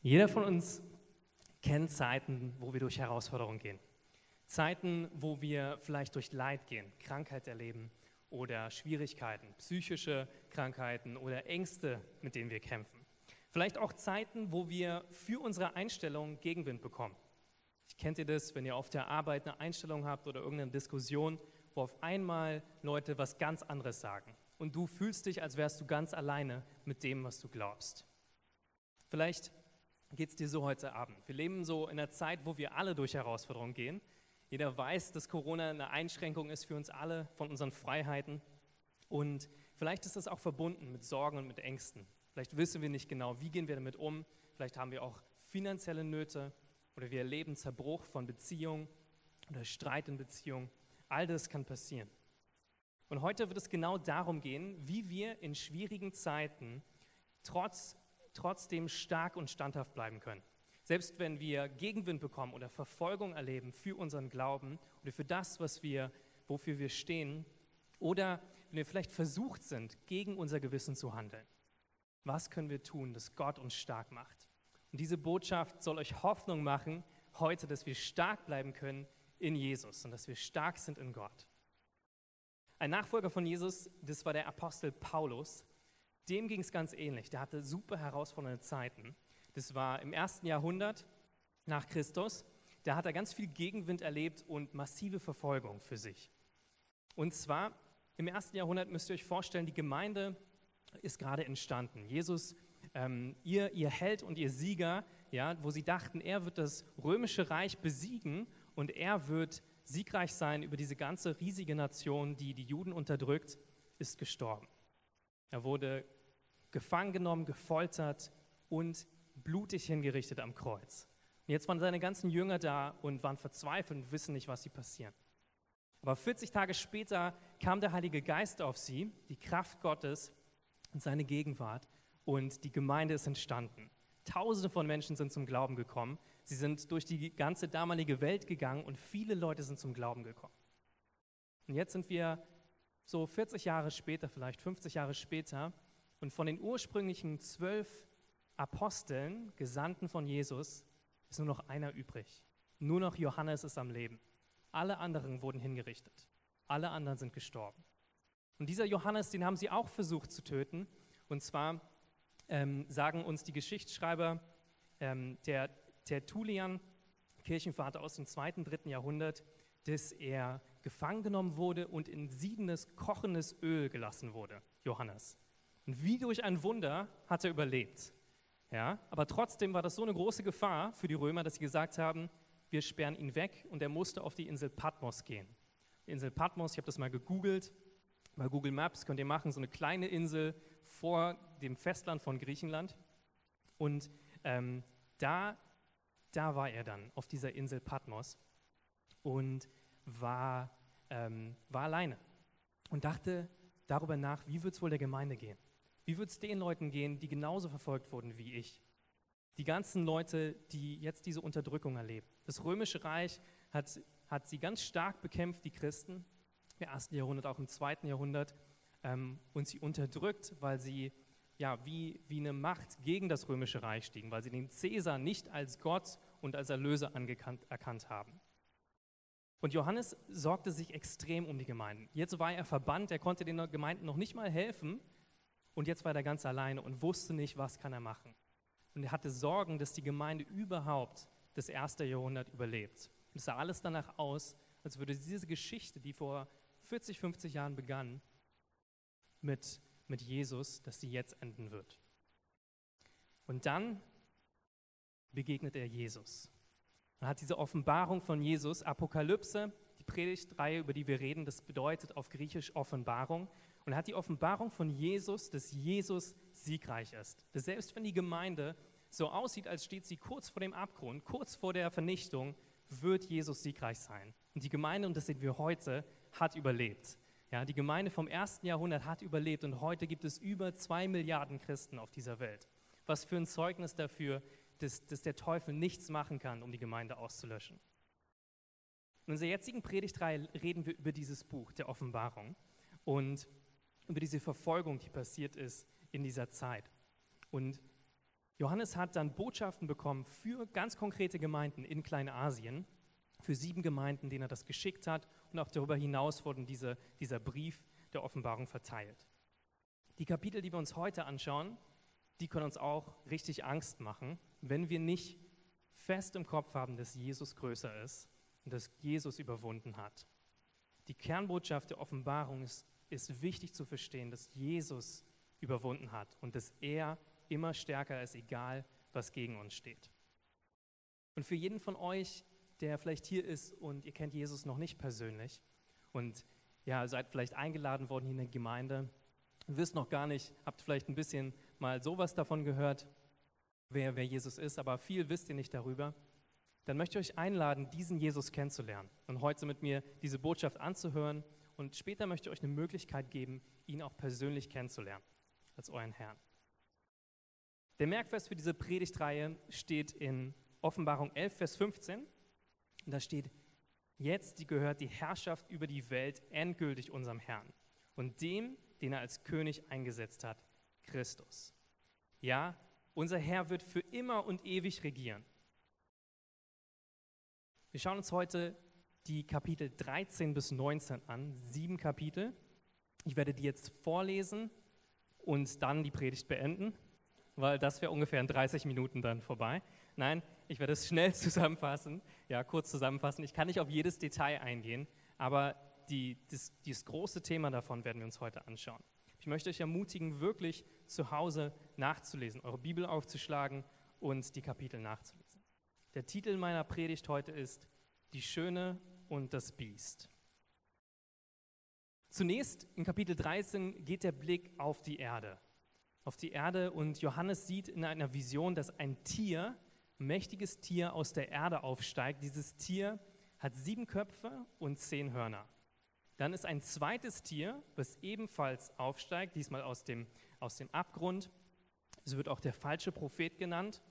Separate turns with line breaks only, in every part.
Jeder von uns kennt Zeiten, wo wir durch Herausforderungen gehen. Zeiten, wo wir vielleicht durch Leid gehen, Krankheit erleben oder Schwierigkeiten, psychische Krankheiten oder Ängste, mit denen wir kämpfen. Vielleicht auch Zeiten, wo wir für unsere Einstellung Gegenwind bekommen. Kennt ihr das, wenn ihr auf der Arbeit eine Einstellung habt oder irgendeine Diskussion, wo auf einmal Leute was ganz anderes sagen und du fühlst dich, als wärst du ganz alleine mit dem, was du glaubst? Vielleicht geht es dir so heute Abend. Wir leben so in einer Zeit, wo wir alle durch Herausforderungen gehen. Jeder weiß, dass Corona eine Einschränkung ist für uns alle von unseren Freiheiten. Und vielleicht ist das auch verbunden mit Sorgen und mit Ängsten. Vielleicht wissen wir nicht genau, wie gehen wir damit um. Vielleicht haben wir auch finanzielle Nöte oder wir erleben Zerbruch von Beziehungen oder Streit in Beziehungen. All das kann passieren. Und heute wird es genau darum gehen, wie wir in schwierigen Zeiten trotz trotzdem stark und standhaft bleiben können. Selbst wenn wir Gegenwind bekommen oder Verfolgung erleben für unseren Glauben oder für das, was wir, wofür wir stehen, oder wenn wir vielleicht versucht sind, gegen unser Gewissen zu handeln. Was können wir tun, dass Gott uns stark macht? Und diese Botschaft soll euch Hoffnung machen heute, dass wir stark bleiben können in Jesus und dass wir stark sind in Gott. Ein Nachfolger von Jesus, das war der Apostel Paulus. Dem ging es ganz ähnlich. Der hatte super herausfordernde Zeiten. Das war im ersten Jahrhundert nach Christus. Da hat er ganz viel Gegenwind erlebt und massive Verfolgung für sich. Und zwar im ersten Jahrhundert müsst ihr euch vorstellen, die Gemeinde ist gerade entstanden. Jesus, ähm, ihr, ihr Held und ihr Sieger, ja, wo sie dachten, er wird das römische Reich besiegen und er wird siegreich sein über diese ganze riesige Nation, die die Juden unterdrückt, ist gestorben. Er wurde gefangen genommen, gefoltert und blutig hingerichtet am Kreuz. Und jetzt waren seine ganzen Jünger da und waren verzweifelt und wissen nicht, was sie passieren. Aber 40 Tage später kam der Heilige Geist auf sie, die Kraft Gottes und seine Gegenwart und die Gemeinde ist entstanden. Tausende von Menschen sind zum Glauben gekommen. Sie sind durch die ganze damalige Welt gegangen und viele Leute sind zum Glauben gekommen. Und jetzt sind wir so 40 Jahre später, vielleicht 50 Jahre später, und von den ursprünglichen zwölf Aposteln, Gesandten von Jesus, ist nur noch einer übrig. Nur noch Johannes ist am Leben. Alle anderen wurden hingerichtet. Alle anderen sind gestorben. Und dieser Johannes, den haben sie auch versucht zu töten. Und zwar ähm, sagen uns die Geschichtsschreiber, ähm, der Tertullian, Kirchenvater aus dem zweiten, dritten Jahrhundert, dass er gefangen genommen wurde und in siedendes, kochendes Öl gelassen wurde, Johannes. Und wie durch ein Wunder hat er überlebt. Ja, aber trotzdem war das so eine große Gefahr für die Römer, dass sie gesagt haben, wir sperren ihn weg und er musste auf die Insel Patmos gehen. Die Insel Patmos, ich habe das mal gegoogelt, bei Google Maps könnt ihr machen, so eine kleine Insel vor dem Festland von Griechenland. Und ähm, da, da war er dann, auf dieser Insel Patmos und war, ähm, war alleine und dachte darüber nach, wie wird es wohl der Gemeinde gehen. Wie wird es den Leuten gehen, die genauso verfolgt wurden wie ich? Die ganzen Leute, die jetzt diese Unterdrückung erleben. Das Römische Reich hat, hat sie ganz stark bekämpft, die Christen, im ersten Jahrhundert, auch im zweiten Jahrhundert, ähm, und sie unterdrückt, weil sie ja, wie, wie eine Macht gegen das Römische Reich stiegen, weil sie den Cäsar nicht als Gott und als Erlöser angekannt, erkannt haben. Und Johannes sorgte sich extrem um die Gemeinden. Jetzt war er verbannt, er konnte den Gemeinden noch nicht mal helfen, und jetzt war er ganz alleine und wusste nicht, was kann er machen. Und er hatte Sorgen, dass die Gemeinde überhaupt das erste Jahrhundert überlebt. Und es sah alles danach aus, als würde diese Geschichte, die vor 40, 50 Jahren begann, mit, mit Jesus, dass sie jetzt enden wird. Und dann begegnet er Jesus. Man hat diese Offenbarung von Jesus, Apokalypse, die Predigtreihe, über die wir reden, das bedeutet auf Griechisch Offenbarung und hat die Offenbarung von Jesus, dass Jesus siegreich ist. Dass selbst wenn die Gemeinde so aussieht, als steht sie kurz vor dem Abgrund, kurz vor der Vernichtung, wird Jesus siegreich sein. Und die Gemeinde, und das sehen wir heute, hat überlebt. Ja, die Gemeinde vom ersten Jahrhundert hat überlebt und heute gibt es über zwei Milliarden Christen auf dieser Welt. Was für ein Zeugnis dafür, dass, dass der Teufel nichts machen kann, um die Gemeinde auszulöschen. In unserer jetzigen Predigtreihe reden wir über dieses Buch der Offenbarung. Und über diese Verfolgung, die passiert ist in dieser Zeit. Und Johannes hat dann Botschaften bekommen für ganz konkrete Gemeinden in Kleinasien, für sieben Gemeinden, denen er das geschickt hat. Und auch darüber hinaus wurden diese, dieser Brief der Offenbarung verteilt. Die Kapitel, die wir uns heute anschauen, die können uns auch richtig Angst machen, wenn wir nicht fest im Kopf haben, dass Jesus größer ist und dass Jesus überwunden hat. Die Kernbotschaft der Offenbarung ist, ist wichtig zu verstehen, dass Jesus überwunden hat und dass er immer stärker ist, egal was gegen uns steht. Und für jeden von euch, der vielleicht hier ist und ihr kennt Jesus noch nicht persönlich und ja, seid vielleicht eingeladen worden hier in der Gemeinde, wisst noch gar nicht, habt vielleicht ein bisschen mal sowas davon gehört, wer, wer Jesus ist, aber viel wisst ihr nicht darüber, dann möchte ich euch einladen, diesen Jesus kennenzulernen und heute mit mir diese Botschaft anzuhören und später möchte ich euch eine Möglichkeit geben, ihn auch persönlich kennenzulernen als euren Herrn. Der Merkvers für diese Predigtreihe steht in Offenbarung 11, Vers 15. Und da steht, jetzt gehört die Herrschaft über die Welt endgültig unserem Herrn und dem, den er als König eingesetzt hat, Christus. Ja, unser Herr wird für immer und ewig regieren. Wir schauen uns heute die Kapitel 13 bis 19 an, sieben Kapitel. Ich werde die jetzt vorlesen und dann die Predigt beenden, weil das wäre ungefähr in 30 Minuten dann vorbei. Nein, ich werde es schnell zusammenfassen, ja, kurz zusammenfassen. Ich kann nicht auf jedes Detail eingehen, aber die, das, dieses große Thema davon werden wir uns heute anschauen. Ich möchte euch ermutigen, wirklich zu Hause nachzulesen, eure Bibel aufzuschlagen und die Kapitel nachzulesen. Der Titel meiner Predigt heute ist Die Schöne und das Biest. Zunächst in Kapitel 13 geht der Blick auf die Erde. Auf die Erde und Johannes sieht in einer Vision, dass ein Tier, ein mächtiges Tier aus der Erde aufsteigt. Dieses Tier hat sieben Köpfe und zehn Hörner. Dann ist ein zweites Tier, was ebenfalls aufsteigt, diesmal aus dem, aus dem Abgrund. Es wird auch der falsche Prophet genannt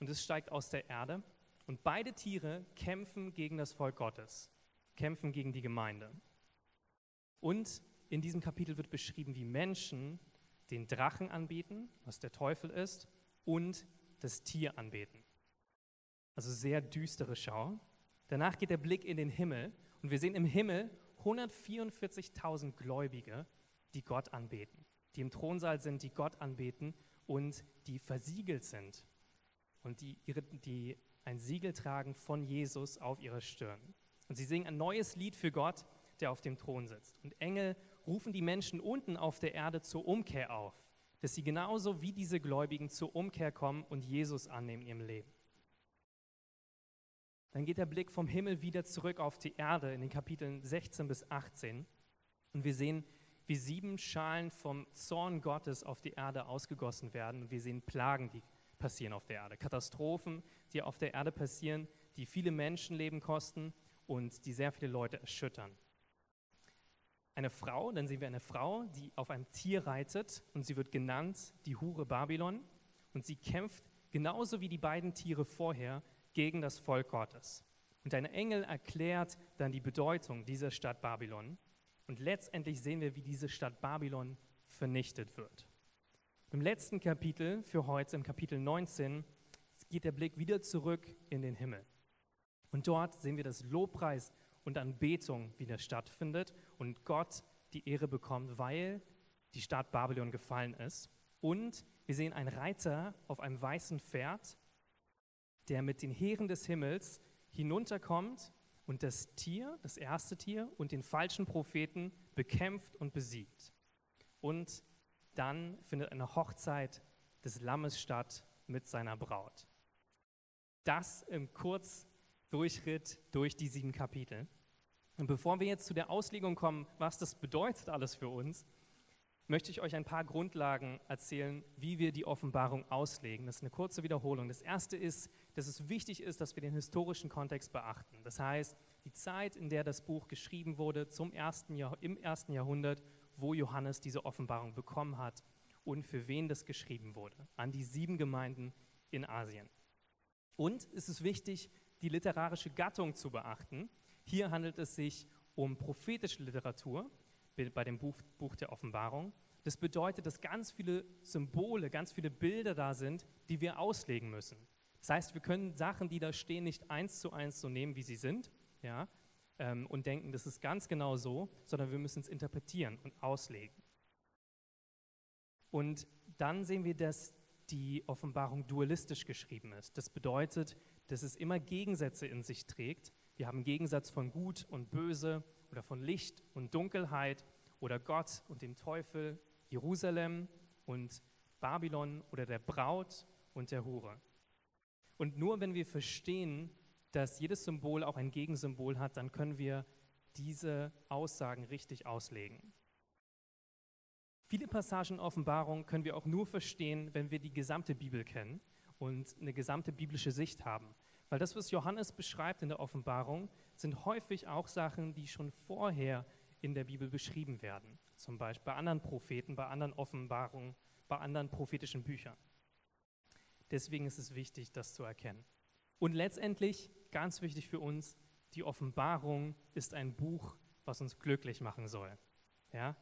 und es steigt aus der Erde. Und beide Tiere kämpfen gegen das Volk Gottes, kämpfen gegen die Gemeinde. Und in diesem Kapitel wird beschrieben, wie Menschen den Drachen anbeten, was der Teufel ist, und das Tier anbeten. Also sehr düstere Schau. Danach geht der Blick in den Himmel und wir sehen im Himmel 144.000 Gläubige, die Gott anbeten, die im Thronsaal sind, die Gott anbeten und die versiegelt sind und die, die ein Siegel tragen von Jesus auf ihrer Stirn. Und sie singen ein neues Lied für Gott, der auf dem Thron sitzt. Und Engel rufen die Menschen unten auf der Erde zur Umkehr auf, dass sie genauso wie diese Gläubigen zur Umkehr kommen und Jesus annehmen in ihrem Leben. Dann geht der Blick vom Himmel wieder zurück auf die Erde in den Kapiteln 16 bis 18 und wir sehen, wie sieben Schalen vom Zorn Gottes auf die Erde ausgegossen werden und wir sehen Plagen, die passieren auf der Erde, Katastrophen, die auf der Erde passieren, die viele Menschenleben kosten und die sehr viele Leute erschüttern. Eine Frau, dann sehen wir eine Frau, die auf einem Tier reitet und sie wird genannt die Hure Babylon und sie kämpft genauso wie die beiden Tiere vorher gegen das Volk Gottes. Und ein Engel erklärt dann die Bedeutung dieser Stadt Babylon. Und letztendlich sehen wir, wie diese Stadt Babylon vernichtet wird. Im letzten Kapitel für heute, im Kapitel 19, geht der Blick wieder zurück in den Himmel. Und dort sehen wir, dass Lobpreis und Anbetung wieder stattfindet und Gott die Ehre bekommt, weil die Stadt Babylon gefallen ist. Und wir sehen einen Reiter auf einem weißen Pferd der mit den Heeren des Himmels hinunterkommt und das Tier, das erste Tier und den falschen Propheten bekämpft und besiegt. Und dann findet eine Hochzeit des Lammes statt mit seiner Braut. Das im Kurzdurchritt durch die sieben Kapitel. Und bevor wir jetzt zu der Auslegung kommen, was das bedeutet alles für uns, möchte ich euch ein paar Grundlagen erzählen, wie wir die Offenbarung auslegen. Das ist eine kurze Wiederholung. Das erste ist, dass es wichtig ist, dass wir den historischen Kontext beachten. Das heißt, die Zeit, in der das Buch geschrieben wurde, zum ersten Jahr, im ersten Jahrhundert, wo Johannes diese Offenbarung bekommen hat und für wen das geschrieben wurde. An die sieben Gemeinden in Asien. Und es ist wichtig, die literarische Gattung zu beachten. Hier handelt es sich um prophetische Literatur, bei dem Buch, Buch der Offenbarung. Das bedeutet, dass ganz viele Symbole, ganz viele Bilder da sind, die wir auslegen müssen. Das heißt, wir können Sachen, die da stehen, nicht eins zu eins so nehmen, wie sie sind, ja, ähm, und denken, das ist ganz genau so, sondern wir müssen es interpretieren und auslegen. Und dann sehen wir, dass die Offenbarung dualistisch geschrieben ist. Das bedeutet, dass es immer Gegensätze in sich trägt. Wir haben Gegensatz von Gut und Böse oder von Licht und Dunkelheit oder Gott und dem Teufel, Jerusalem und Babylon oder der Braut und der Hure. Und nur wenn wir verstehen, dass jedes Symbol auch ein Gegensymbol hat, dann können wir diese Aussagen richtig auslegen. Viele Passagen Offenbarung können wir auch nur verstehen, wenn wir die gesamte Bibel kennen und eine gesamte biblische Sicht haben. Weil das, was Johannes beschreibt in der Offenbarung, sind häufig auch Sachen, die schon vorher in der Bibel beschrieben werden. Zum Beispiel bei anderen Propheten, bei anderen Offenbarungen, bei anderen prophetischen Büchern. Deswegen ist es wichtig, das zu erkennen. Und letztendlich, ganz wichtig für uns, die Offenbarung ist ein Buch, was uns glücklich machen soll. Ja?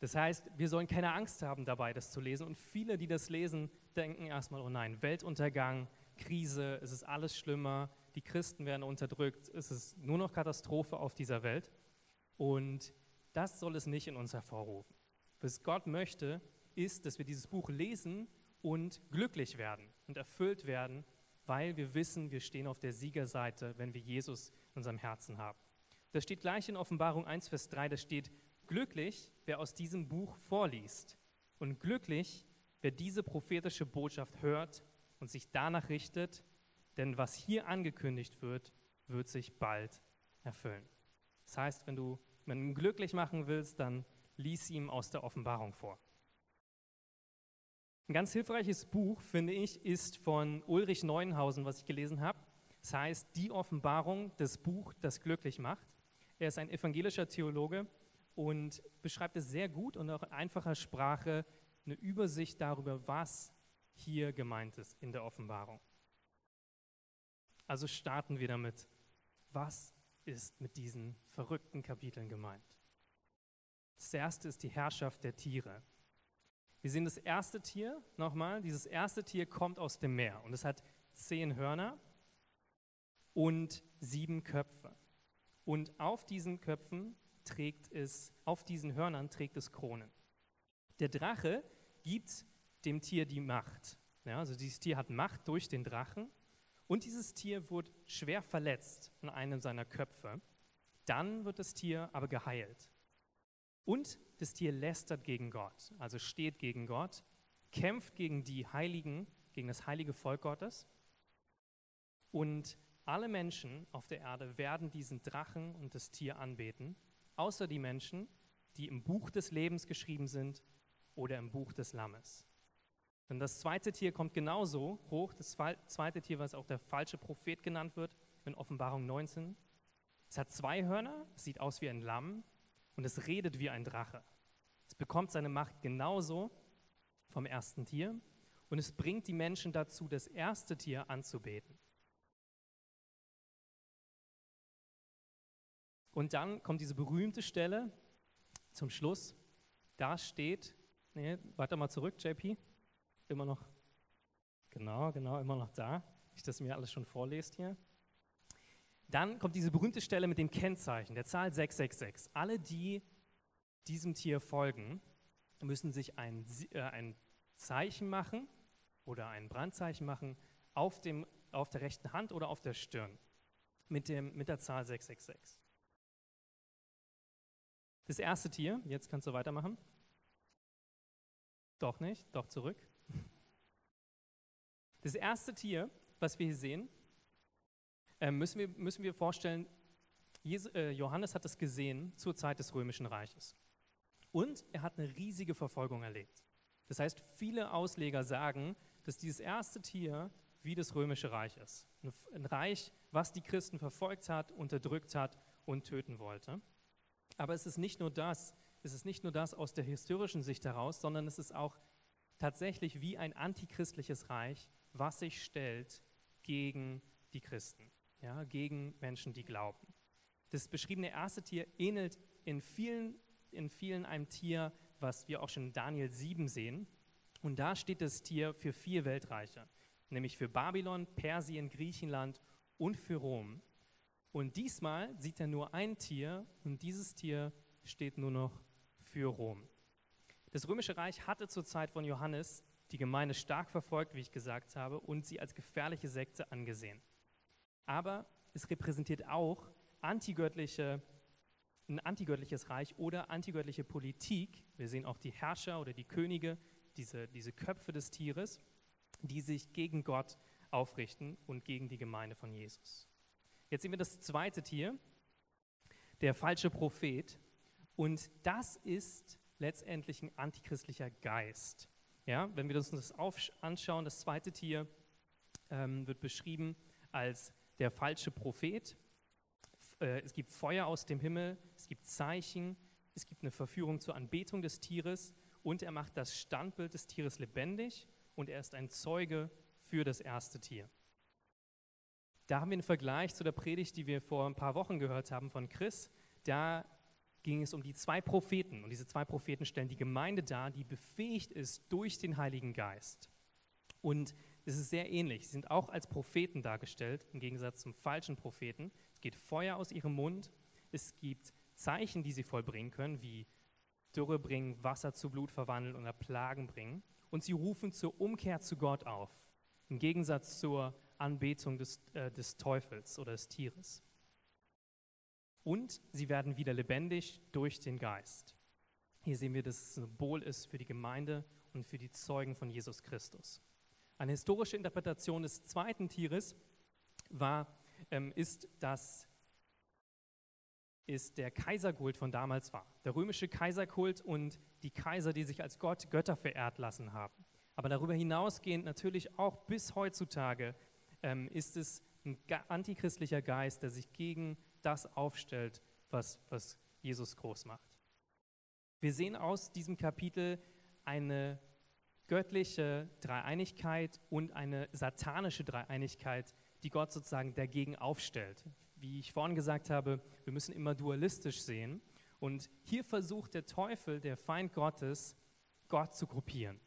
Das heißt, wir sollen keine Angst haben dabei, das zu lesen. Und viele, die das lesen, denken erstmal, oh nein, Weltuntergang, Krise, es ist alles schlimmer, die Christen werden unterdrückt, es ist nur noch Katastrophe auf dieser Welt. Und das soll es nicht in uns hervorrufen. Was Gott möchte, ist, dass wir dieses Buch lesen und glücklich werden und erfüllt werden, weil wir wissen, wir stehen auf der Siegerseite, wenn wir Jesus in unserem Herzen haben. Das steht gleich in Offenbarung 1, Vers 3, da steht, glücklich, wer aus diesem Buch vorliest und glücklich, wer diese prophetische Botschaft hört und sich danach richtet, denn was hier angekündigt wird, wird sich bald erfüllen. Das heißt, wenn du jemanden glücklich machen willst, dann lies ihm aus der Offenbarung vor. Ein ganz hilfreiches Buch, finde ich, ist von Ulrich Neuenhausen, was ich gelesen habe. Das heißt Die Offenbarung, das Buch, das glücklich macht. Er ist ein evangelischer Theologe und beschreibt es sehr gut und auch in einfacher Sprache eine Übersicht darüber, was hier gemeint ist in der Offenbarung. Also starten wir damit. Was ist mit diesen verrückten Kapiteln gemeint? Das erste ist die Herrschaft der Tiere. Wir sehen das erste Tier nochmal. Dieses erste Tier kommt aus dem Meer und es hat zehn Hörner und sieben Köpfe. Und auf diesen Köpfen trägt es, auf diesen Hörnern trägt es Kronen. Der Drache gibt dem Tier die Macht. Ja, also dieses Tier hat Macht durch den Drachen und dieses Tier wird schwer verletzt an einem seiner Köpfe. Dann wird das Tier aber geheilt. Und das Tier lästert gegen Gott, also steht gegen Gott, kämpft gegen die Heiligen, gegen das heilige Volk Gottes. Und alle Menschen auf der Erde werden diesen Drachen und das Tier anbeten außer die Menschen, die im Buch des Lebens geschrieben sind oder im Buch des Lammes. Denn das zweite Tier kommt genauso hoch, das zweite Tier, was auch der falsche Prophet genannt wird, in Offenbarung 19. Es hat zwei Hörner, es sieht aus wie ein Lamm und es redet wie ein Drache. Es bekommt seine Macht genauso vom ersten Tier und es bringt die Menschen dazu, das erste Tier anzubeten. Und dann kommt diese berühmte Stelle zum Schluss. Da steht, nee, warte mal zurück, JP. Immer noch, genau, genau, immer noch da. Ich das mir alles schon vorlest hier. Dann kommt diese berühmte Stelle mit dem Kennzeichen, der Zahl 666. Alle, die diesem Tier folgen, müssen sich ein, äh, ein Zeichen machen oder ein Brandzeichen machen auf, dem, auf der rechten Hand oder auf der Stirn mit, dem, mit der Zahl 666. Das erste Tier, jetzt kannst du weitermachen. Doch nicht, doch zurück. Das erste Tier, was wir hier sehen, äh, müssen wir, müssen wir vorstellen, äh, Johannes hat es gesehen zur Zeit des Römischen Reiches. Und er hat eine riesige Verfolgung erlebt. Das heißt, viele Ausleger sagen, dass dieses erste Tier wie das Römische Reich ist. Ein Reich, was die Christen verfolgt hat, unterdrückt hat und töten wollte. Aber es ist nicht nur das, es ist nicht nur das aus der historischen Sicht heraus, sondern es ist auch tatsächlich wie ein antichristliches Reich, was sich stellt gegen die Christen, ja, gegen Menschen, die glauben. Das beschriebene erste Tier ähnelt in vielen, in vielen einem Tier, was wir auch schon in Daniel 7 sehen. Und da steht das Tier für vier Weltreiche, nämlich für Babylon, Persien, Griechenland und für Rom. Und diesmal sieht er nur ein Tier und dieses Tier steht nur noch für Rom. Das Römische Reich hatte zur Zeit von Johannes die Gemeinde stark verfolgt, wie ich gesagt habe, und sie als gefährliche Sekte angesehen. Aber es repräsentiert auch antigöttliche, ein antigöttliches Reich oder antigöttliche Politik. Wir sehen auch die Herrscher oder die Könige, diese, diese Köpfe des Tieres, die sich gegen Gott aufrichten und gegen die Gemeinde von Jesus. Jetzt sehen wir das zweite Tier, der falsche Prophet. Und das ist letztendlich ein antichristlicher Geist. Ja, wenn wir uns das anschauen, das zweite Tier ähm, wird beschrieben als der falsche Prophet. Äh, es gibt Feuer aus dem Himmel, es gibt Zeichen, es gibt eine Verführung zur Anbetung des Tieres und er macht das Standbild des Tieres lebendig und er ist ein Zeuge für das erste Tier. Da haben wir einen Vergleich zu der Predigt, die wir vor ein paar Wochen gehört haben von Chris. Da ging es um die zwei Propheten. Und diese zwei Propheten stellen die Gemeinde dar, die befähigt ist durch den Heiligen Geist. Und es ist sehr ähnlich. Sie sind auch als Propheten dargestellt, im Gegensatz zum falschen Propheten. Es geht Feuer aus ihrem Mund. Es gibt Zeichen, die sie vollbringen können, wie Dürre bringen, Wasser zu Blut verwandeln oder Plagen bringen. Und sie rufen zur Umkehr zu Gott auf, im Gegensatz zur Anbetung des, äh, des Teufels oder des Tieres und sie werden wieder lebendig durch den Geist. Hier sehen wir, dass es Symbol ist für die Gemeinde und für die Zeugen von Jesus Christus. Eine historische Interpretation des zweiten Tieres war, ähm, ist, dass ist der Kaiserkult von damals war. Der römische Kaiserkult und die Kaiser, die sich als Gott Götter verehrt lassen haben. Aber darüber hinausgehend natürlich auch bis heutzutage ähm, ist es ein antichristlicher Geist, der sich gegen das aufstellt, was, was Jesus groß macht. Wir sehen aus diesem Kapitel eine göttliche Dreieinigkeit und eine satanische Dreieinigkeit, die Gott sozusagen dagegen aufstellt. Wie ich vorhin gesagt habe, wir müssen immer dualistisch sehen. Und hier versucht der Teufel, der Feind Gottes, Gott zu gruppieren.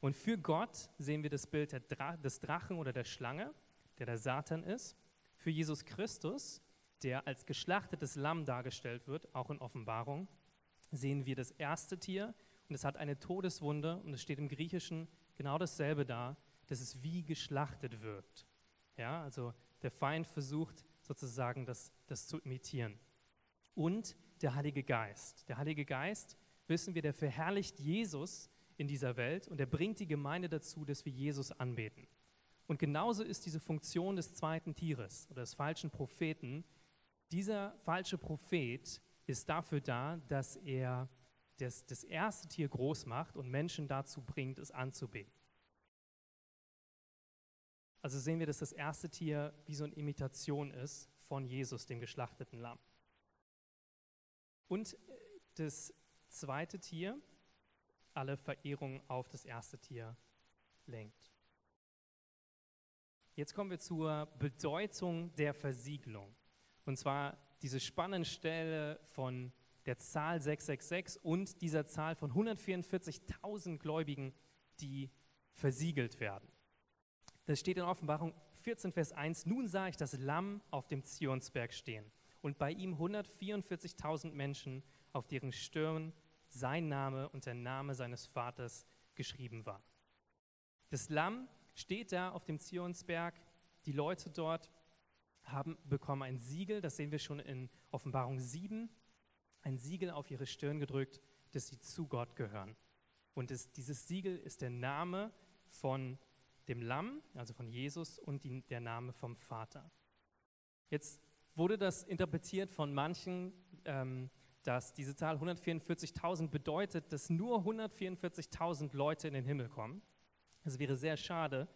Und für Gott sehen wir das Bild des Drachen oder der Schlange, der der Satan ist. Für Jesus Christus der als geschlachtetes Lamm dargestellt wird, auch in Offenbarung, sehen wir das erste Tier und es hat eine Todeswunde und es steht im Griechischen genau dasselbe da, dass es wie geschlachtet wirkt. Ja, also der Feind versucht sozusagen das, das zu imitieren. Und der Heilige Geist. Der Heilige Geist, wissen wir, der verherrlicht Jesus in dieser Welt und er bringt die Gemeinde dazu, dass wir Jesus anbeten. Und genauso ist diese Funktion des zweiten Tieres oder des falschen Propheten dieser falsche Prophet ist dafür da, dass er das, das erste Tier groß macht und Menschen dazu bringt, es anzubeten. Also sehen wir, dass das erste Tier wie so eine Imitation ist von Jesus, dem geschlachteten Lamm. Und das zweite Tier alle Verehrung auf das erste Tier lenkt. Jetzt kommen wir zur Bedeutung der Versiegelung. Und zwar diese spannende Stelle von der Zahl 666 und dieser Zahl von 144.000 Gläubigen, die versiegelt werden. Das steht in Offenbarung 14, Vers 1. Nun sah ich das Lamm auf dem Zionsberg stehen und bei ihm 144.000 Menschen, auf deren Stirn sein Name und der Name seines Vaters geschrieben war. Das Lamm steht da auf dem Zionsberg, die Leute dort haben, bekommen ein Siegel, das sehen wir schon in Offenbarung 7, ein Siegel auf ihre Stirn gedrückt, dass sie zu Gott gehören. Und es, dieses Siegel ist der Name von dem Lamm, also von Jesus, und die, der Name vom Vater. Jetzt wurde das interpretiert von manchen, ähm, dass diese Zahl 144.000 bedeutet, dass nur 144.000 Leute in den Himmel kommen. Das wäre sehr schade,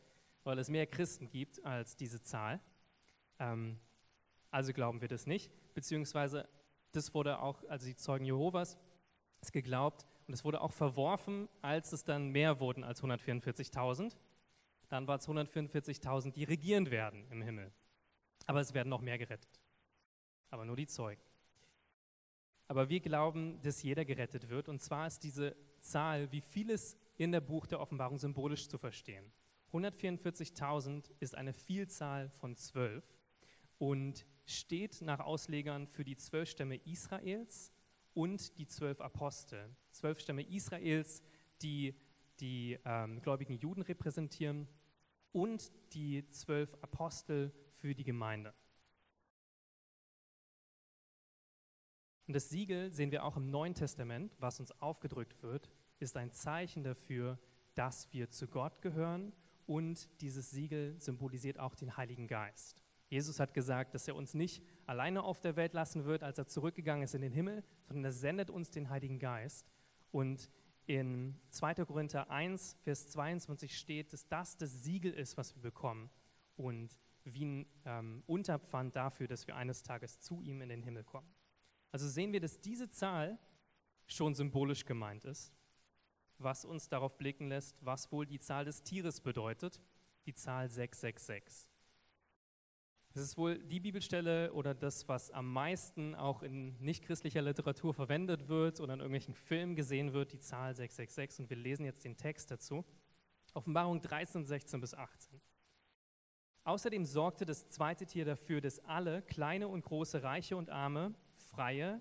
weil es mehr Christen gibt als diese Zahl. Ähm, also glauben wir das nicht, beziehungsweise das wurde auch, also die Zeugen Jehovas, ist geglaubt und es wurde auch verworfen, als es dann mehr wurden als 144.000. Dann war es 144.000, die regierend werden im Himmel. Aber es werden noch mehr gerettet. Aber nur die Zeugen. Aber wir glauben, dass jeder gerettet wird. Und zwar ist diese Zahl wie vieles in der Buch der Offenbarung symbolisch zu verstehen. 144.000 ist eine Vielzahl von zwölf und steht nach Auslegern für die zwölf Stämme Israels und die zwölf Apostel. Zwölf Stämme Israels, die die ähm, gläubigen Juden repräsentieren und die zwölf Apostel für die Gemeinde. Und das Siegel sehen wir auch im Neuen Testament, was uns aufgedrückt wird, ist ein Zeichen dafür, dass wir zu Gott gehören und dieses Siegel symbolisiert auch den Heiligen Geist. Jesus hat gesagt, dass er uns nicht alleine auf der Welt lassen wird, als er zurückgegangen ist in den Himmel, sondern er sendet uns den Heiligen Geist. Und in 2. Korinther 1, Vers 22 steht, dass das das Siegel ist, was wir bekommen und wie ein ähm, Unterpfand dafür, dass wir eines Tages zu ihm in den Himmel kommen. Also sehen wir, dass diese Zahl schon symbolisch gemeint ist, was uns darauf blicken lässt, was wohl die Zahl des Tieres bedeutet, die Zahl 666. Das ist wohl die Bibelstelle oder das, was am meisten auch in nichtchristlicher Literatur verwendet wird oder in irgendwelchen Filmen gesehen wird, die Zahl 666. Und wir lesen jetzt den Text dazu. Offenbarung 13, 16 bis 18. Außerdem sorgte das zweite Tier dafür, dass alle, kleine und große, Reiche und Arme, Freie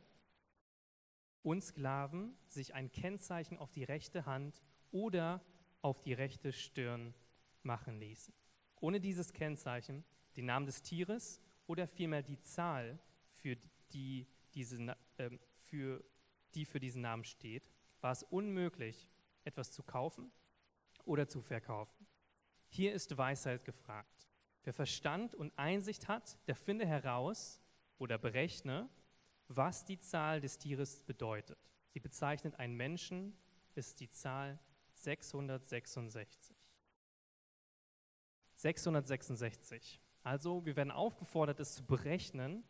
und Sklaven, sich ein Kennzeichen auf die rechte Hand oder auf die rechte Stirn machen ließen. Ohne dieses Kennzeichen den Namen des Tieres oder vielmehr die Zahl, für die, diese, äh, für, die für diesen Namen steht, war es unmöglich, etwas zu kaufen oder zu verkaufen. Hier ist Weisheit gefragt. Wer Verstand und Einsicht hat, der finde heraus oder berechne, was die Zahl des Tieres bedeutet. Sie bezeichnet einen Menschen, ist die Zahl 666. 666. Also wir werden aufgefordert, es zu berechnen,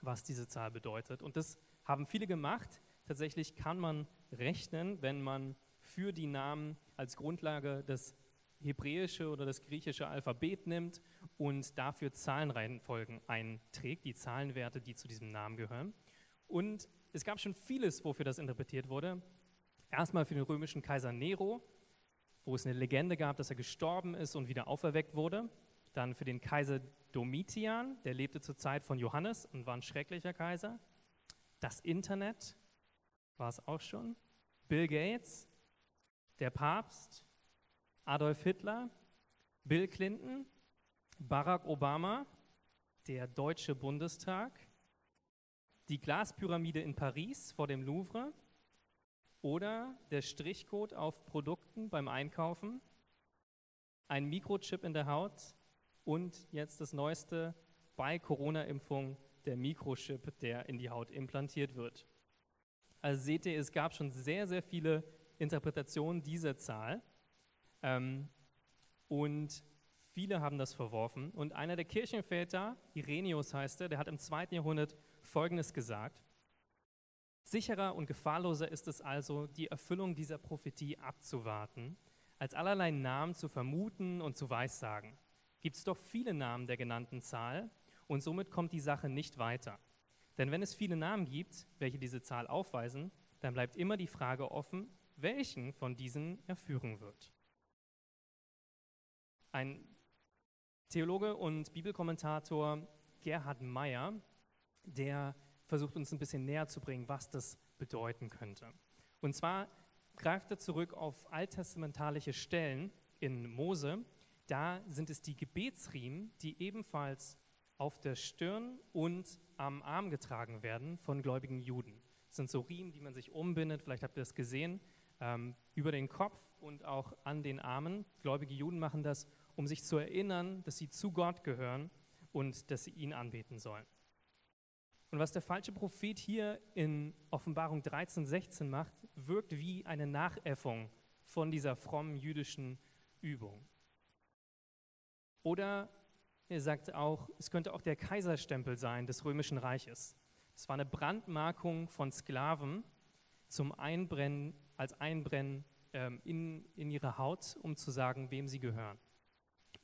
was diese Zahl bedeutet. Und das haben viele gemacht. Tatsächlich kann man rechnen, wenn man für die Namen als Grundlage das hebräische oder das griechische Alphabet nimmt und dafür Zahlenreihenfolgen einträgt, die Zahlenwerte, die zu diesem Namen gehören. Und es gab schon vieles, wofür das interpretiert wurde. Erstmal für den römischen Kaiser Nero, wo es eine Legende gab, dass er gestorben ist und wieder auferweckt wurde. Dann für den Kaiser Domitian, der lebte zur Zeit von Johannes und war ein schrecklicher Kaiser. Das Internet war es auch schon. Bill Gates, der Papst, Adolf Hitler, Bill Clinton, Barack Obama, der Deutsche Bundestag, die Glaspyramide in Paris vor dem Louvre oder der Strichcode auf Produkten beim Einkaufen, ein Mikrochip in der Haut und jetzt das Neueste bei Corona-Impfung, der Mikrochip, der in die Haut implantiert wird. Also seht ihr, es gab schon sehr, sehr viele Interpretationen dieser Zahl ähm, und viele haben das verworfen. Und einer der Kirchenväter, Irenaeus heißt er, der hat im zweiten Jahrhundert Folgendes gesagt. Sicherer und gefahrloser ist es also, die Erfüllung dieser Prophetie abzuwarten, als allerlei Namen zu vermuten und zu weissagen gibt es doch viele Namen der genannten Zahl und somit kommt die Sache nicht weiter. Denn wenn es viele Namen gibt, welche diese Zahl aufweisen, dann bleibt immer die Frage offen, welchen von diesen er führen wird. Ein Theologe und Bibelkommentator Gerhard Meyer, der versucht uns ein bisschen näher zu bringen, was das bedeuten könnte. Und zwar greift er zurück auf alttestamentalische Stellen in Mose, da sind es die Gebetsriemen, die ebenfalls auf der Stirn und am Arm getragen werden von gläubigen Juden. Das sind so Riemen, die man sich umbindet, vielleicht habt ihr das gesehen, ähm, über den Kopf und auch an den Armen. Gläubige Juden machen das, um sich zu erinnern, dass sie zu Gott gehören und dass sie ihn anbeten sollen. Und was der falsche Prophet hier in Offenbarung 13, 16 macht, wirkt wie eine Nachäffung von dieser frommen jüdischen Übung. Oder er sagt auch, es könnte auch der Kaiserstempel sein des römischen Reiches. Es war eine Brandmarkung von Sklaven zum Einbrennen, als Einbrennen ähm, in, in ihre Haut, um zu sagen, wem sie gehören.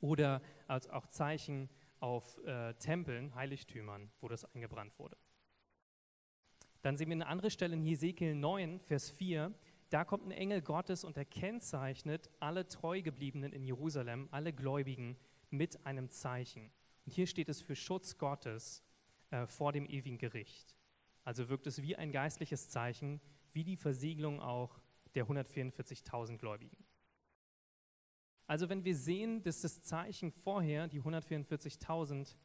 Oder als auch Zeichen auf äh, Tempeln, Heiligtümern, wo das eingebrannt wurde. Dann sehen wir eine andere Stelle in Hesekiel 9, Vers 4, da kommt ein Engel Gottes und er kennzeichnet alle Treugebliebenen in Jerusalem, alle Gläubigen, mit einem Zeichen. Und hier steht es für Schutz Gottes äh, vor dem ewigen Gericht. Also wirkt es wie ein geistliches Zeichen, wie die Versiegelung auch der 144.000 Gläubigen. Also wenn wir sehen, dass das Zeichen vorher, die 144.000,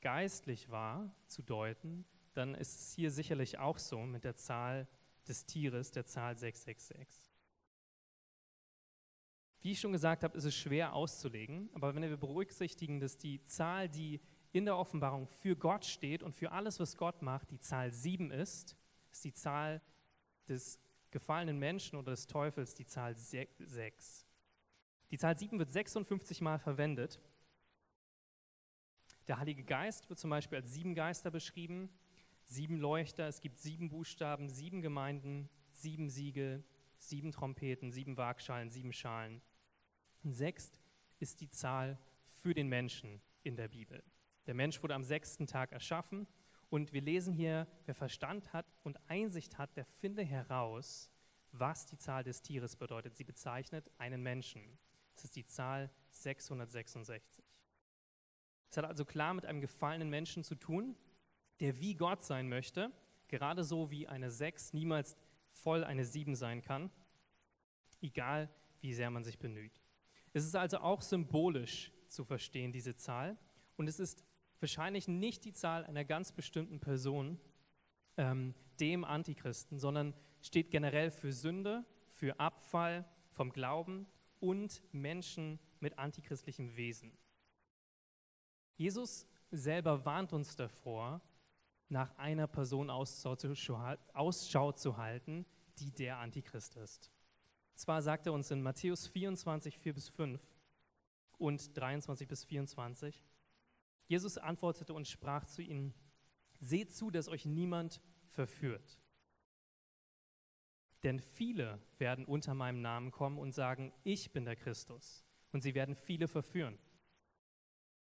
geistlich war zu deuten, dann ist es hier sicherlich auch so mit der Zahl des Tieres, der Zahl 666. Wie ich schon gesagt habe, ist es schwer auszulegen, aber wenn wir berücksichtigen, dass die Zahl, die in der Offenbarung für Gott steht und für alles, was Gott macht, die Zahl 7 ist, ist die Zahl des gefallenen Menschen oder des Teufels die Zahl 6. Die Zahl 7 wird 56 Mal verwendet. Der Heilige Geist wird zum Beispiel als sieben Geister beschrieben, sieben Leuchter, es gibt sieben Buchstaben, sieben Gemeinden, sieben Siegel, sieben Trompeten, sieben Waagschalen, sieben Schalen. Und sechs ist die Zahl für den Menschen in der Bibel. Der Mensch wurde am sechsten Tag erschaffen und wir lesen hier, wer Verstand hat und Einsicht hat, der finde heraus, was die Zahl des Tieres bedeutet. Sie bezeichnet einen Menschen. Das ist die Zahl 666. Es hat also klar mit einem gefallenen Menschen zu tun, der wie Gott sein möchte, gerade so wie eine 6 niemals voll eine 7 sein kann, egal wie sehr man sich bemüht. Es ist also auch symbolisch zu verstehen, diese Zahl. Und es ist wahrscheinlich nicht die Zahl einer ganz bestimmten Person, ähm, dem Antichristen, sondern steht generell für Sünde, für Abfall vom Glauben und Menschen mit antichristlichem Wesen. Jesus selber warnt uns davor, nach einer Person Ausschau zu halten, die der Antichrist ist. Zwar sagt er uns in Matthäus 24, 4 bis 5 und 23 bis 24, Jesus antwortete und sprach zu ihnen, seht zu, dass euch niemand verführt. Denn viele werden unter meinem Namen kommen und sagen, ich bin der Christus. Und sie werden viele verführen.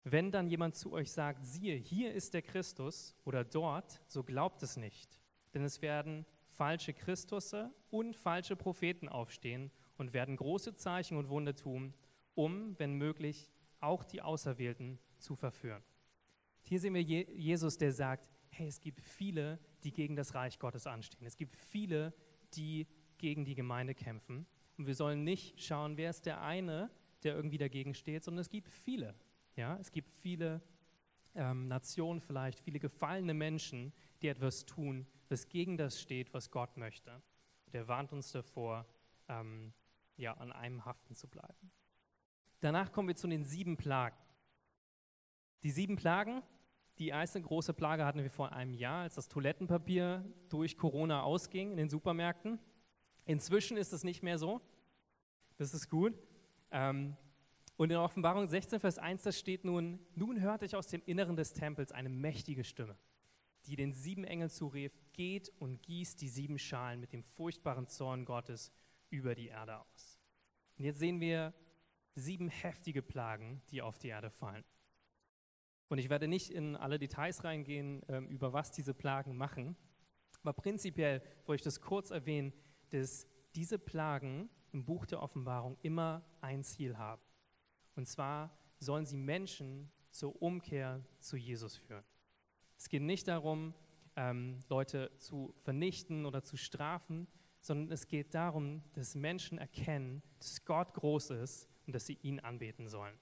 Wenn dann jemand zu euch sagt, siehe, hier ist der Christus oder dort, so glaubt es nicht. Denn es werden falsche Christusse und falsche Propheten aufstehen und werden große Zeichen und Wunder tun, um, wenn möglich, auch die Auserwählten zu verführen. Hier sehen wir Jesus, der sagt, hey, es gibt viele, die gegen das Reich Gottes anstehen. Es gibt viele, die gegen die Gemeinde kämpfen. Und wir sollen nicht schauen, wer ist der eine, der irgendwie dagegen steht, sondern es gibt viele. Ja? Es gibt viele ähm, Nationen vielleicht, viele gefallene Menschen, die etwas tun, was gegen das steht, was Gott möchte. Und er warnt uns davor, ähm, ja, an einem haften zu bleiben. Danach kommen wir zu den sieben Plagen. Die sieben Plagen, die erste große Plage hatten wir vor einem Jahr, als das Toilettenpapier durch Corona ausging in den Supermärkten. Inzwischen ist es nicht mehr so. Das ist gut. Ähm, und in Offenbarung 16, Vers 1, da steht nun, nun hörte ich aus dem Inneren des Tempels eine mächtige Stimme, die den sieben Engeln zurief, geht und gießt die sieben Schalen mit dem furchtbaren Zorn Gottes über die Erde aus. Und jetzt sehen wir sieben heftige Plagen, die auf die Erde fallen. Und ich werde nicht in alle Details reingehen, ähm, über was diese Plagen machen. Aber prinzipiell wollte ich das kurz erwähnen, dass diese Plagen im Buch der Offenbarung immer ein Ziel haben. Und zwar sollen sie Menschen zur Umkehr zu Jesus führen. Es geht nicht darum, ähm, Leute zu vernichten oder zu strafen, sondern es geht darum, dass Menschen erkennen, dass Gott groß ist und dass sie ihn anbeten sollen.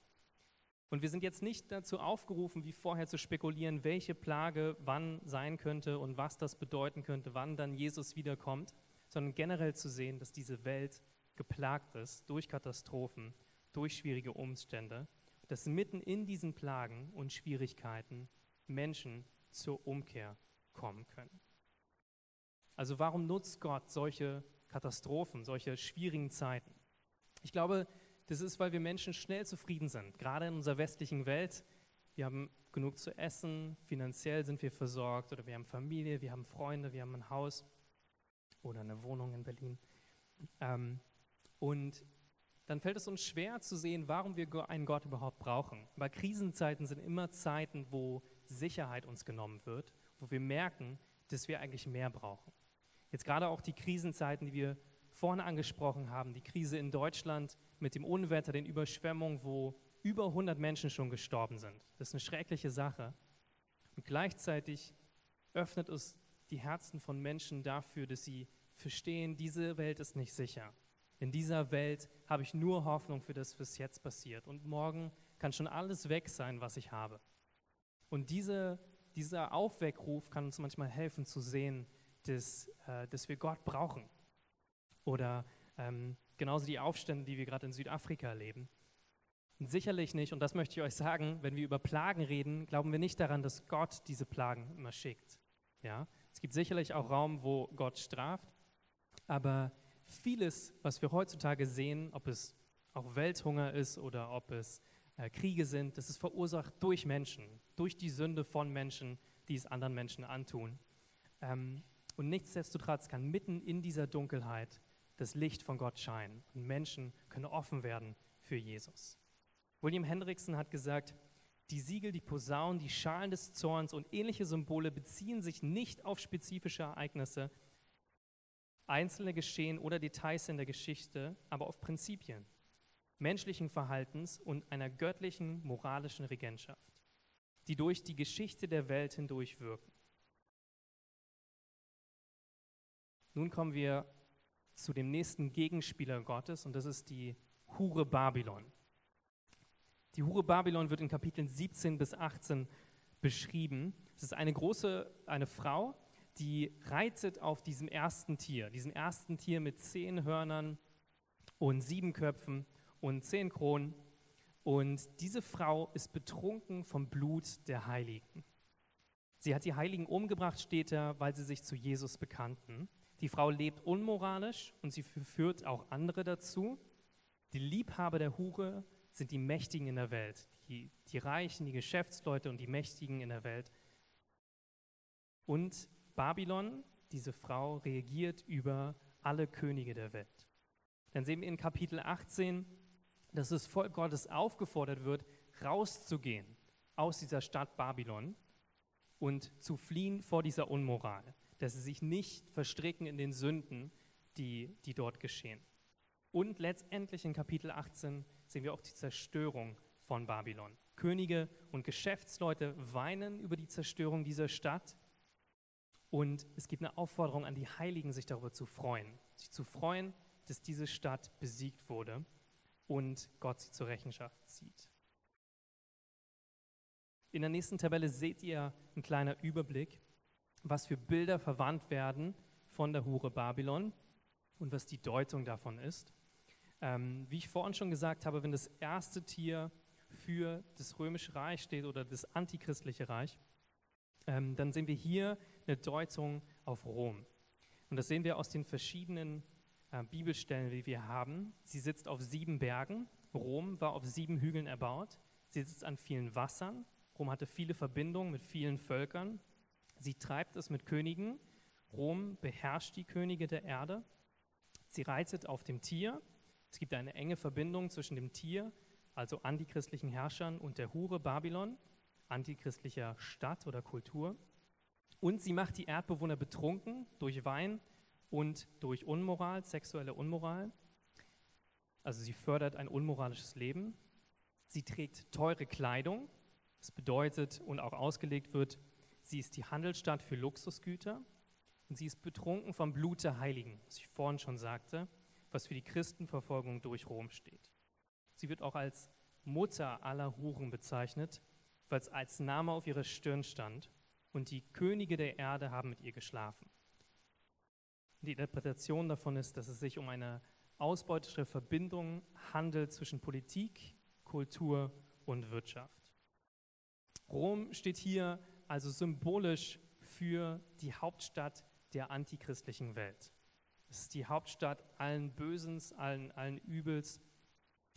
Und wir sind jetzt nicht dazu aufgerufen, wie vorher zu spekulieren, welche Plage wann sein könnte und was das bedeuten könnte, wann dann Jesus wiederkommt, sondern generell zu sehen, dass diese Welt geplagt ist durch Katastrophen, durch schwierige Umstände, dass mitten in diesen Plagen und Schwierigkeiten Menschen zur Umkehr kommen können. Also warum nutzt Gott solche Katastrophen, solche schwierigen Zeiten? Ich glaube, das ist, weil wir Menschen schnell zufrieden sind, gerade in unserer westlichen Welt. Wir haben genug zu essen, finanziell sind wir versorgt oder wir haben Familie, wir haben Freunde, wir haben ein Haus oder eine Wohnung in Berlin. Ähm, und dann fällt es uns schwer zu sehen, warum wir einen Gott überhaupt brauchen. Weil Krisenzeiten sind immer Zeiten, wo Sicherheit uns genommen wird, wo wir merken, dass wir eigentlich mehr brauchen. Jetzt gerade auch die Krisenzeiten, die wir vorne angesprochen haben, die Krise in Deutschland mit dem Unwetter, den Überschwemmungen, wo über 100 Menschen schon gestorben sind. Das ist eine schreckliche Sache. Und gleichzeitig öffnet es die Herzen von Menschen dafür, dass sie verstehen, diese Welt ist nicht sicher. In dieser Welt habe ich nur Hoffnung für das, was jetzt passiert. Und morgen kann schon alles weg sein, was ich habe. Und diese, dieser Aufweckruf kann uns manchmal helfen zu sehen, dass, äh, dass wir Gott brauchen. Oder ähm, genauso die Aufstände, die wir gerade in Südafrika erleben. Und sicherlich nicht, und das möchte ich euch sagen, wenn wir über Plagen reden, glauben wir nicht daran, dass Gott diese Plagen immer schickt. Ja? Es gibt sicherlich auch Raum, wo Gott straft, aber vieles, was wir heutzutage sehen, ob es auch Welthunger ist oder ob es äh, Kriege sind, das ist verursacht durch Menschen, durch die Sünde von Menschen, die es anderen Menschen antun. Ähm, und nichtsdestotrotz kann mitten in dieser Dunkelheit das Licht von Gott scheinen und Menschen können offen werden für Jesus. William Hendrickson hat gesagt, die Siegel, die Posaunen, die Schalen des Zorns und ähnliche Symbole beziehen sich nicht auf spezifische Ereignisse, einzelne Geschehen oder Details in der Geschichte, aber auf Prinzipien menschlichen Verhaltens und einer göttlichen moralischen Regentschaft, die durch die Geschichte der Welt hindurch wirken. Nun kommen wir zu dem nächsten Gegenspieler Gottes und das ist die Hure Babylon. Die Hure Babylon wird in Kapiteln 17 bis 18 beschrieben. Es ist eine große, eine Frau, die reitet auf diesem ersten Tier, diesem ersten Tier mit zehn Hörnern und sieben Köpfen und zehn Kronen. Und diese Frau ist betrunken vom Blut der Heiligen. Sie hat die Heiligen umgebracht, steht da, weil sie sich zu Jesus bekannten. Die Frau lebt unmoralisch und sie führt auch andere dazu. Die Liebhaber der Hure sind die Mächtigen in der Welt, die, die Reichen, die Geschäftsleute und die Mächtigen in der Welt. Und Babylon, diese Frau, reagiert über alle Könige der Welt. Dann sehen wir in Kapitel 18, dass das Volk Gottes aufgefordert wird, rauszugehen aus dieser Stadt Babylon und zu fliehen vor dieser Unmoral, dass sie sich nicht verstricken in den Sünden, die, die dort geschehen. Und letztendlich in Kapitel 18 sehen wir auch die Zerstörung von Babylon. Könige und Geschäftsleute weinen über die Zerstörung dieser Stadt und es gibt eine Aufforderung an die Heiligen, sich darüber zu freuen, sich zu freuen, dass diese Stadt besiegt wurde und Gott sie zur Rechenschaft zieht. In der nächsten Tabelle seht ihr ein kleiner Überblick, was für Bilder verwandt werden von der Hure Babylon und was die Deutung davon ist. Ähm, wie ich vorhin schon gesagt habe, wenn das erste Tier für das römische Reich steht oder das antichristliche Reich, ähm, dann sehen wir hier eine Deutung auf Rom. Und das sehen wir aus den verschiedenen äh, Bibelstellen, die wir haben. Sie sitzt auf sieben Bergen. Rom war auf sieben Hügeln erbaut. Sie sitzt an vielen Wassern. Rom hatte viele Verbindungen mit vielen Völkern. Sie treibt es mit Königen. Rom beherrscht die Könige der Erde. Sie reitet auf dem Tier. Es gibt eine enge Verbindung zwischen dem Tier, also antichristlichen Herrschern, und der Hure Babylon, antichristlicher Stadt oder Kultur. Und sie macht die Erdbewohner betrunken durch Wein und durch Unmoral, sexuelle Unmoral. Also sie fördert ein unmoralisches Leben. Sie trägt teure Kleidung. Das bedeutet und auch ausgelegt wird, sie ist die Handelsstadt für Luxusgüter. Und sie ist betrunken vom Blut der Heiligen, was ich vorhin schon sagte, was für die Christenverfolgung durch Rom steht. Sie wird auch als Mutter aller Huren bezeichnet, weil es als Name auf ihrer Stirn stand. Und die Könige der Erde haben mit ihr geschlafen. Die Interpretation davon ist, dass es sich um eine ausbeuterische Verbindung handelt zwischen Politik, Kultur und Wirtschaft. Rom steht hier also symbolisch für die Hauptstadt der antichristlichen Welt. Es ist die Hauptstadt allen Bösens, allen, allen Übels.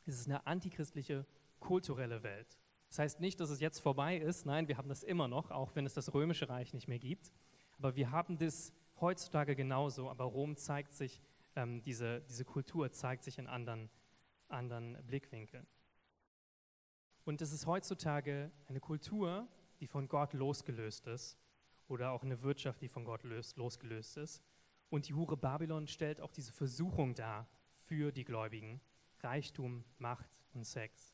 Es ist eine antichristliche, kulturelle Welt. Das heißt nicht, dass es jetzt vorbei ist. Nein, wir haben das immer noch, auch wenn es das Römische Reich nicht mehr gibt. Aber wir haben das heutzutage genauso, aber Rom zeigt sich, ähm, diese, diese Kultur zeigt sich in anderen, anderen Blickwinkeln. Und es ist heutzutage eine Kultur, die von Gott losgelöst ist oder auch eine Wirtschaft, die von Gott löst, losgelöst ist. Und die Hure Babylon stellt auch diese Versuchung dar für die Gläubigen. Reichtum, Macht und Sex.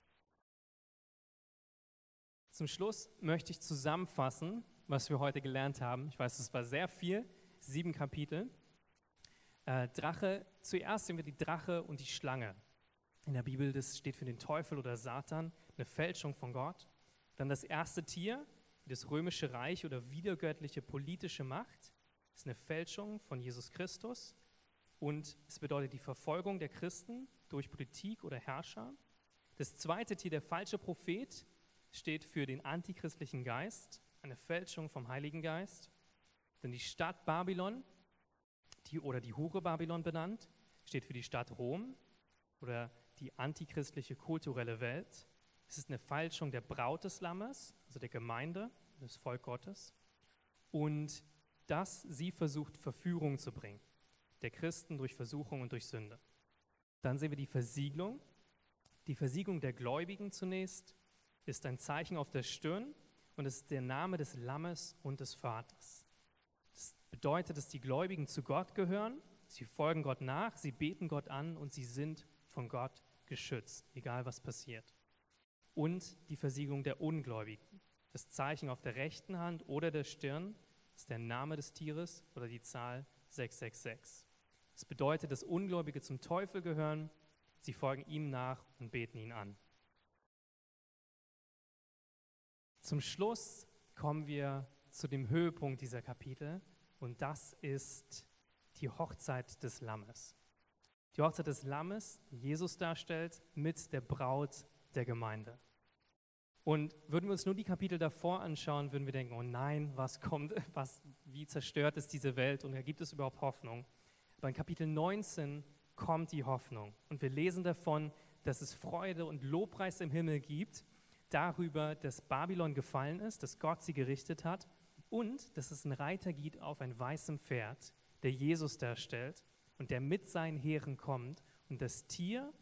Zum Schluss möchte ich zusammenfassen, was wir heute gelernt haben. Ich weiß, es war sehr viel, sieben Kapitel. Äh, Drache, zuerst sehen wir die Drache und die Schlange. In der Bibel, das steht für den Teufel oder Satan, eine Fälschung von Gott. Dann das erste Tier, das römische Reich oder wiedergöttliche politische Macht, ist eine Fälschung von Jesus Christus. Und es bedeutet die Verfolgung der Christen durch Politik oder Herrscher. Das zweite Tier, der falsche Prophet, steht für den antichristlichen Geist, eine Fälschung vom Heiligen Geist. Dann die Stadt Babylon, die, oder die Hure Babylon benannt, steht für die Stadt Rom oder die antichristliche kulturelle Welt. Es ist eine Fälschung der Braut des Lammes, also der Gemeinde, des Volk Gottes. Und dass sie versucht, Verführung zu bringen, der Christen durch Versuchung und durch Sünde. Dann sehen wir die Versiegelung. Die Versiegelung der Gläubigen zunächst ist ein Zeichen auf der Stirn und es ist der Name des Lammes und des Vaters. Das bedeutet, dass die Gläubigen zu Gott gehören, sie folgen Gott nach, sie beten Gott an und sie sind von Gott geschützt, egal was passiert. Und die Versiegelung der Ungläubigen. Das Zeichen auf der rechten Hand oder der Stirn ist der Name des Tieres oder die Zahl 666. Das bedeutet, dass Ungläubige zum Teufel gehören, sie folgen ihm nach und beten ihn an. Zum Schluss kommen wir zu dem Höhepunkt dieser Kapitel und das ist die Hochzeit des Lammes. Die Hochzeit des Lammes, die Jesus darstellt, mit der Braut der Gemeinde. Und würden wir uns nur die Kapitel davor anschauen, würden wir denken, oh nein, was kommt, was, wie zerstört ist diese Welt und gibt es überhaupt Hoffnung? Aber in Kapitel 19 kommt die Hoffnung und wir lesen davon, dass es Freude und Lobpreis im Himmel gibt darüber, dass Babylon gefallen ist, dass Gott sie gerichtet hat und dass es einen Reiter gibt auf ein weißem Pferd, der Jesus darstellt und der mit seinen Heeren kommt und das Tier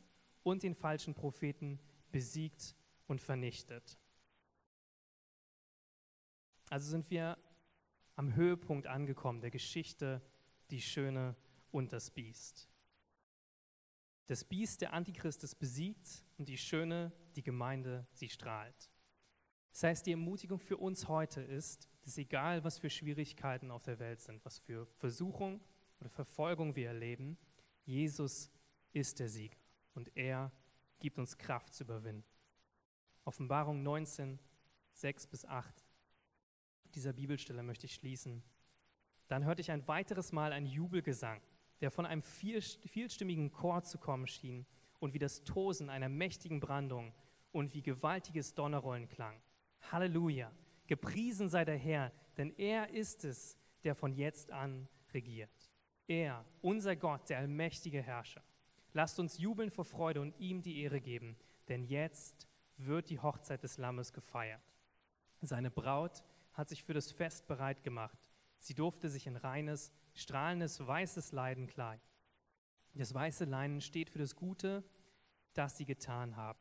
und den falschen Propheten besiegt und vernichtet. Also sind wir am Höhepunkt angekommen der Geschichte, die Schöne und das Biest. Das Biest, der Antichrist, ist besiegt und die Schöne, die Gemeinde, sie strahlt. Das heißt, die Ermutigung für uns heute ist, dass egal, was für Schwierigkeiten auf der Welt sind, was für Versuchung oder Verfolgung wir erleben, Jesus ist der Sieger und er gibt uns Kraft zu überwinden. Offenbarung 19, 6 bis 8. Dieser Bibelstelle möchte ich schließen. Dann hörte ich ein weiteres Mal einen Jubelgesang, der von einem vielstimmigen Chor zu kommen schien und wie das Tosen einer mächtigen Brandung und wie gewaltiges Donnerrollen klang. Halleluja! Gepriesen sei der Herr, denn er ist es, der von jetzt an regiert. Er, unser Gott, der allmächtige Herrscher. Lasst uns jubeln vor Freude und ihm die Ehre geben, denn jetzt wird die Hochzeit des Lammes gefeiert. Seine Braut hat sich für das Fest bereit gemacht. Sie durfte sich in reines, strahlendes, weißes Leiden kleiden. Das weiße Leinen steht für das Gute, das sie getan haben,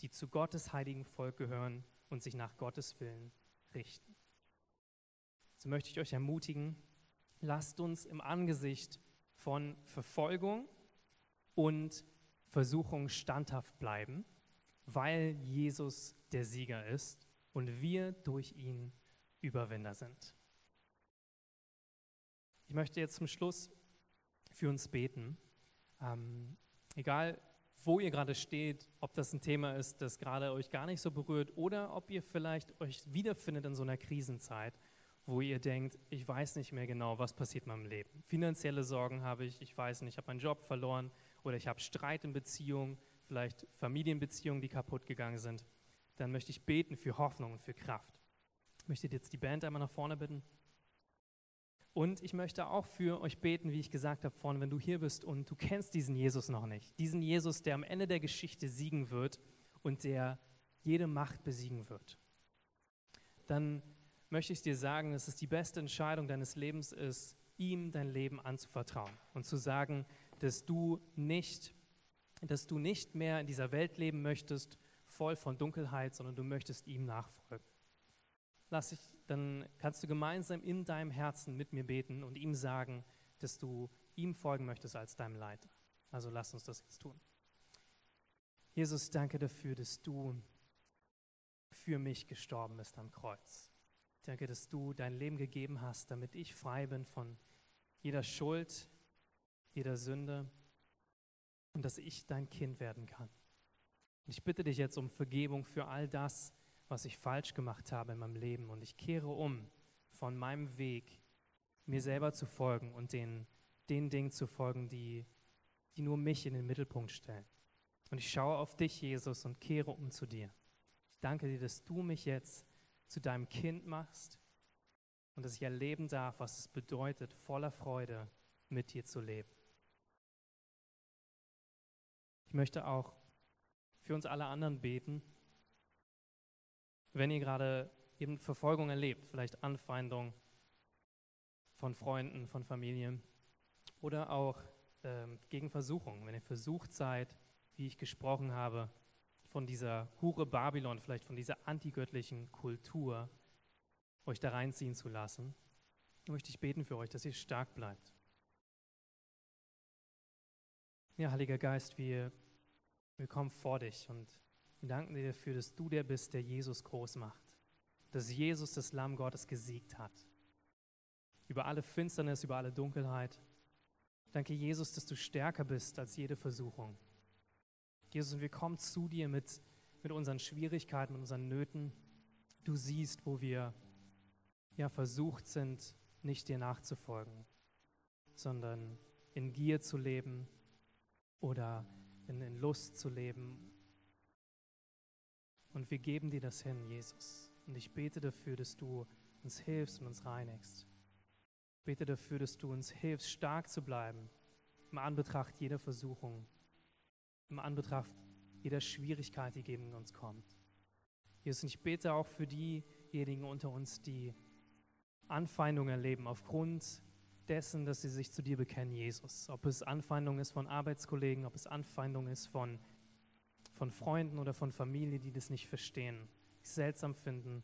die zu Gottes heiligen Volk gehören und sich nach Gottes Willen richten. So möchte ich euch ermutigen, lasst uns im Angesicht von Verfolgung und Versuchung standhaft bleiben weil Jesus der Sieger ist und wir durch ihn Überwinder sind. Ich möchte jetzt zum Schluss für uns beten. Ähm, egal, wo ihr gerade steht, ob das ein Thema ist, das gerade euch gar nicht so berührt oder ob ihr vielleicht euch wiederfindet in so einer Krisenzeit, wo ihr denkt, ich weiß nicht mehr genau, was passiert in meinem Leben. Finanzielle Sorgen habe ich, ich weiß nicht, ich habe meinen Job verloren oder ich habe Streit in Beziehungen, vielleicht Familienbeziehungen, die kaputt gegangen sind, dann möchte ich beten für Hoffnung und für Kraft. Ich möchte jetzt die Band einmal nach vorne bitten. Und ich möchte auch für euch beten, wie ich gesagt habe vorne, wenn du hier bist und du kennst diesen Jesus noch nicht. Diesen Jesus, der am Ende der Geschichte siegen wird und der jede Macht besiegen wird. Dann möchte ich dir sagen, dass es die beste Entscheidung deines Lebens ist, ihm dein Leben anzuvertrauen und zu sagen, dass du nicht dass du nicht mehr in dieser Welt leben möchtest, voll von Dunkelheit, sondern du möchtest ihm nachfolgen. Lass ich, dann kannst du gemeinsam in deinem Herzen mit mir beten und ihm sagen, dass du ihm folgen möchtest als deinem Leiter. Also lass uns das jetzt tun. Jesus, danke dafür, dass du für mich gestorben bist am Kreuz. Danke, dass du dein Leben gegeben hast, damit ich frei bin von jeder Schuld, jeder Sünde und dass ich dein Kind werden kann. Ich bitte dich jetzt um Vergebung für all das, was ich falsch gemacht habe in meinem Leben. Und ich kehre um von meinem Weg, mir selber zu folgen und den, den Dingen zu folgen, die, die nur mich in den Mittelpunkt stellen. Und ich schaue auf dich, Jesus, und kehre um zu dir. Ich danke dir, dass du mich jetzt zu deinem Kind machst und dass ich erleben darf, was es bedeutet, voller Freude mit dir zu leben. Ich möchte auch für uns alle anderen beten. Wenn ihr gerade eben Verfolgung erlebt, vielleicht Anfeindung von Freunden, von Familien oder auch ähm, gegen Versuchung, wenn ihr versucht seid, wie ich gesprochen habe, von dieser Hure Babylon, vielleicht von dieser antigöttlichen Kultur, euch da reinziehen zu lassen, möchte ich beten für euch, dass ihr stark bleibt. Ja, Heiliger Geist, wir, wir kommen vor dich und wir danken dir dafür, dass du der bist, der Jesus groß macht. Dass Jesus, das Lamm Gottes, gesiegt hat. Über alle Finsternis, über alle Dunkelheit. Danke, Jesus, dass du stärker bist als jede Versuchung. Jesus, wir kommen zu dir mit, mit unseren Schwierigkeiten, mit unseren Nöten. Du siehst, wo wir ja versucht sind, nicht dir nachzufolgen, sondern in Gier zu leben oder in, in Lust zu leben. Und wir geben dir das hin, Jesus. Und ich bete dafür, dass du uns hilfst und uns reinigst. Ich bete dafür, dass du uns hilfst, stark zu bleiben im Anbetracht jeder Versuchung, im Anbetracht jeder Schwierigkeit, die gegen uns kommt. Jesus, und ich bete auch für diejenigen unter uns, die Anfeindungen erleben aufgrund dessen, dass sie sich zu dir bekennen, Jesus. Ob es Anfeindung ist von Arbeitskollegen, ob es Anfeindung ist von, von Freunden oder von Familie, die das nicht verstehen, es seltsam finden,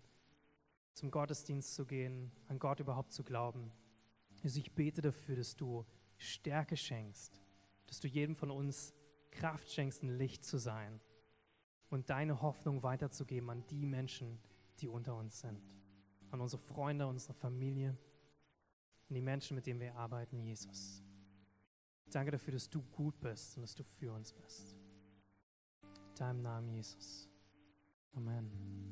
zum Gottesdienst zu gehen, an Gott überhaupt zu glauben. Also ich bete dafür, dass du Stärke schenkst, dass du jedem von uns Kraft schenkst, ein Licht zu sein und deine Hoffnung weiterzugeben an die Menschen, die unter uns sind, an unsere Freunde, unsere Familie und die Menschen, mit denen wir arbeiten, Jesus. Danke dafür, dass du gut bist und dass du für uns bist. In deinem Namen, Jesus. Amen.